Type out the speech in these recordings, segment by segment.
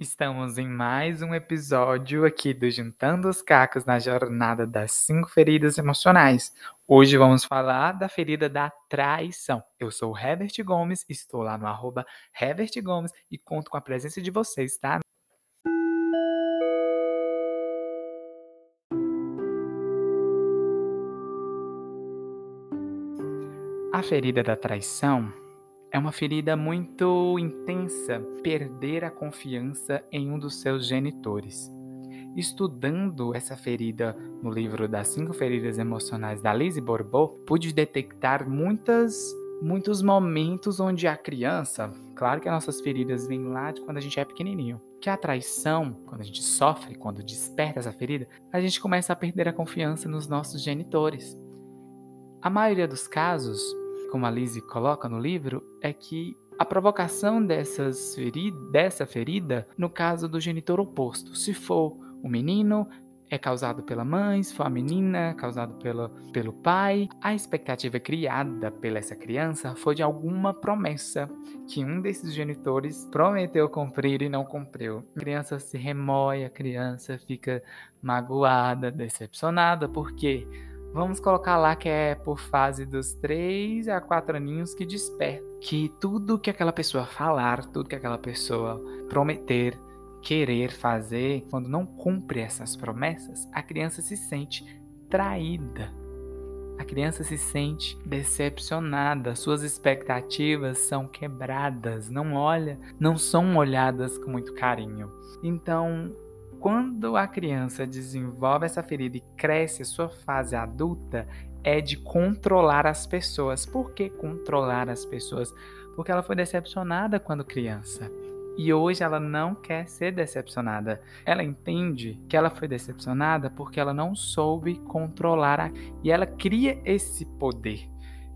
Estamos em mais um episódio aqui do Juntando os Cacos na jornada das cinco feridas emocionais. Hoje vamos falar da ferida da traição. Eu sou o Herbert Gomes, estou lá no arroba Herbert Gomes e conto com a presença de vocês, tá? A ferida da traição é uma ferida muito intensa perder a confiança em um dos seus genitores. Estudando essa ferida no livro das cinco feridas emocionais da Lise Bourbeau, pude detectar muitas muitos momentos onde a criança, claro que as nossas feridas vêm lá de quando a gente é pequenininho, que a traição, quando a gente sofre, quando desperta essa ferida, a gente começa a perder a confiança nos nossos genitores. A maioria dos casos, como a Lise coloca no livro, é que a provocação dessas feri dessa ferida, no caso do genitor oposto, se for o menino, é causado pela mãe, se for a menina, é causado pela, pelo pai. A expectativa criada pela essa criança foi de alguma promessa que um desses genitores prometeu cumprir e não cumpriu. A criança se remoe, a criança fica magoada, decepcionada, porque Vamos colocar lá que é por fase dos 3 a 4 aninhos que desperta. Que tudo que aquela pessoa falar, tudo que aquela pessoa prometer, querer fazer, quando não cumpre essas promessas, a criança se sente traída. A criança se sente decepcionada, suas expectativas são quebradas, não olha, não são olhadas com muito carinho. Então, quando a criança desenvolve essa ferida e cresce sua fase adulta, é de controlar as pessoas. Por que controlar as pessoas? Porque ela foi decepcionada quando criança. E hoje ela não quer ser decepcionada. Ela entende que ela foi decepcionada porque ela não soube controlar a... e ela cria esse poder.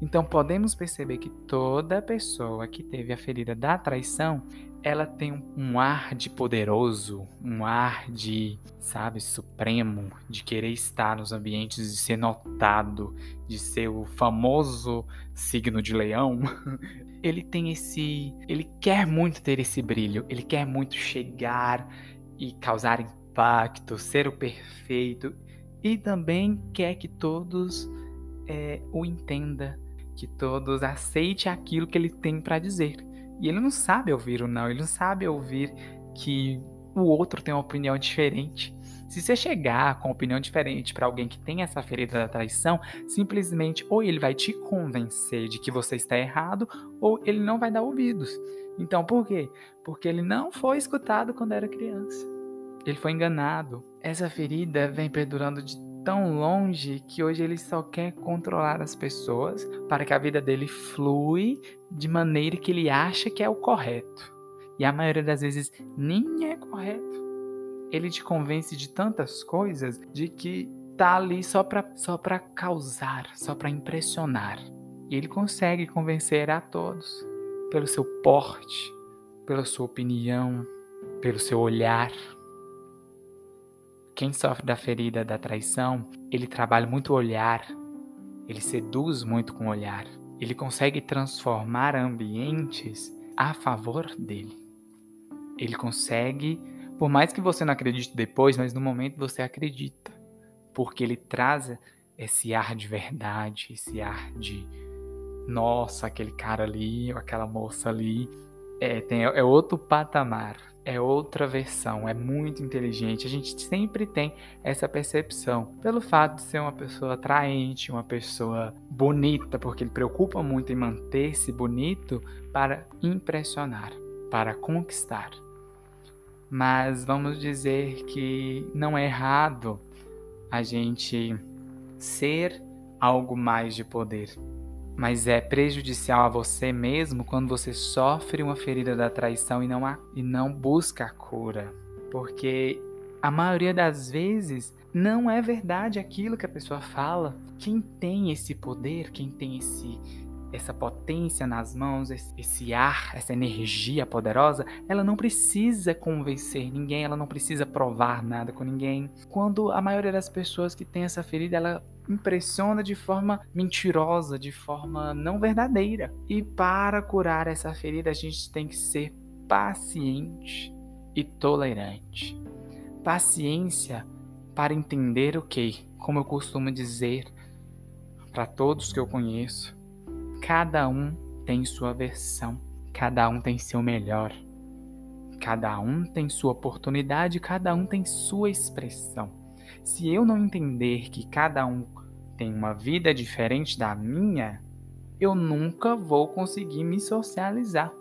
Então podemos perceber que toda pessoa que teve a ferida da traição, ela tem um ar de poderoso, um ar de, sabe, supremo, de querer estar nos ambientes, de ser notado, de ser o famoso signo de leão. Ele tem esse. Ele quer muito ter esse brilho, ele quer muito chegar e causar impacto, ser o perfeito, e também quer que todos é, o entenda, que todos aceitem aquilo que ele tem para dizer. E ele não sabe ouvir o não, ele não sabe ouvir que o outro tem uma opinião diferente. Se você chegar com opinião diferente para alguém que tem essa ferida da traição, simplesmente ou ele vai te convencer de que você está errado, ou ele não vai dar ouvidos. Então, por quê? Porque ele não foi escutado quando era criança. Ele foi enganado. Essa ferida vem perdurando de tão longe que hoje ele só quer controlar as pessoas para que a vida dele flui de maneira que ele acha que é o correto. E a maioria das vezes nem é correto. Ele te convence de tantas coisas de que tá ali só para só para causar, só para impressionar. E ele consegue convencer a todos pelo seu porte, pela sua opinião, pelo seu olhar. Quem sofre da ferida da traição, ele trabalha muito o olhar, ele seduz muito com o olhar, ele consegue transformar ambientes a favor dele. Ele consegue, por mais que você não acredite depois, mas no momento você acredita, porque ele traz esse ar de verdade, esse ar de nossa, aquele cara ali, ou aquela moça ali, é, tem, é outro patamar é outra versão, é muito inteligente. A gente sempre tem essa percepção pelo fato de ser uma pessoa atraente, uma pessoa bonita, porque ele preocupa muito em manter-se bonito para impressionar, para conquistar. Mas vamos dizer que não é errado a gente ser algo mais de poder mas é prejudicial a você mesmo quando você sofre uma ferida da traição e não, e não busca a cura. Porque a maioria das vezes não é verdade aquilo que a pessoa fala. Quem tem esse poder, quem tem esse essa potência nas mãos, esse ar, essa energia poderosa, ela não precisa convencer ninguém, ela não precisa provar nada com ninguém. Quando a maioria das pessoas que tem essa ferida, ela impressiona de forma mentirosa, de forma não verdadeira. E para curar essa ferida, a gente tem que ser paciente. e tolerante. Paciência para entender o que, como eu costumo dizer para todos que eu conheço, cada um tem sua versão, cada um tem seu melhor, cada um tem sua oportunidade, cada um tem sua expressão. Se eu não entender que cada um tem uma vida diferente da minha, eu nunca vou conseguir me socializar.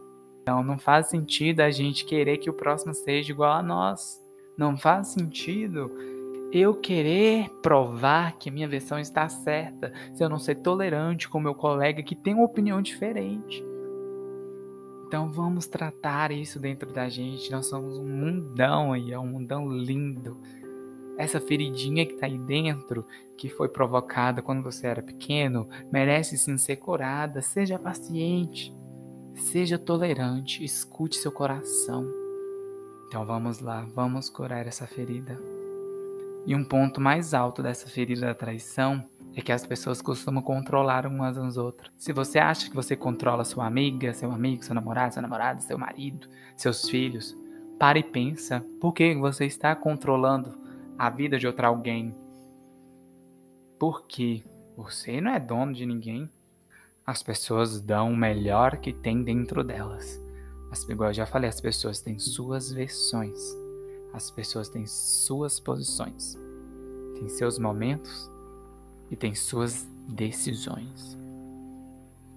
Então não faz sentido a gente querer que o próximo seja igual a nós. Não faz sentido eu querer provar que a minha versão está certa, se eu não ser tolerante com meu colega que tem uma opinião diferente. Então vamos tratar isso dentro da gente. Nós somos um mundão aí, é um mundão lindo. Essa feridinha que está aí dentro, que foi provocada quando você era pequeno, merece sim ser curada. Seja paciente. Seja tolerante, escute seu coração. Então vamos lá, vamos curar essa ferida. E um ponto mais alto dessa ferida da traição é que as pessoas costumam controlar umas às outras. Se você acha que você controla sua amiga, seu amigo, seu namorado, sua namorada, seu marido, seus filhos, pare e pensa, por que você está controlando a vida de outra alguém? Porque você não é dono de ninguém. As pessoas dão o melhor que tem dentro delas. As, igual eu já falei, as pessoas têm suas versões. As pessoas têm suas posições. Têm seus momentos e têm suas decisões.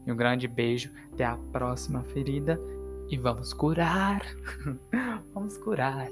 E um grande beijo. Até a próxima ferida. E vamos curar. vamos curar.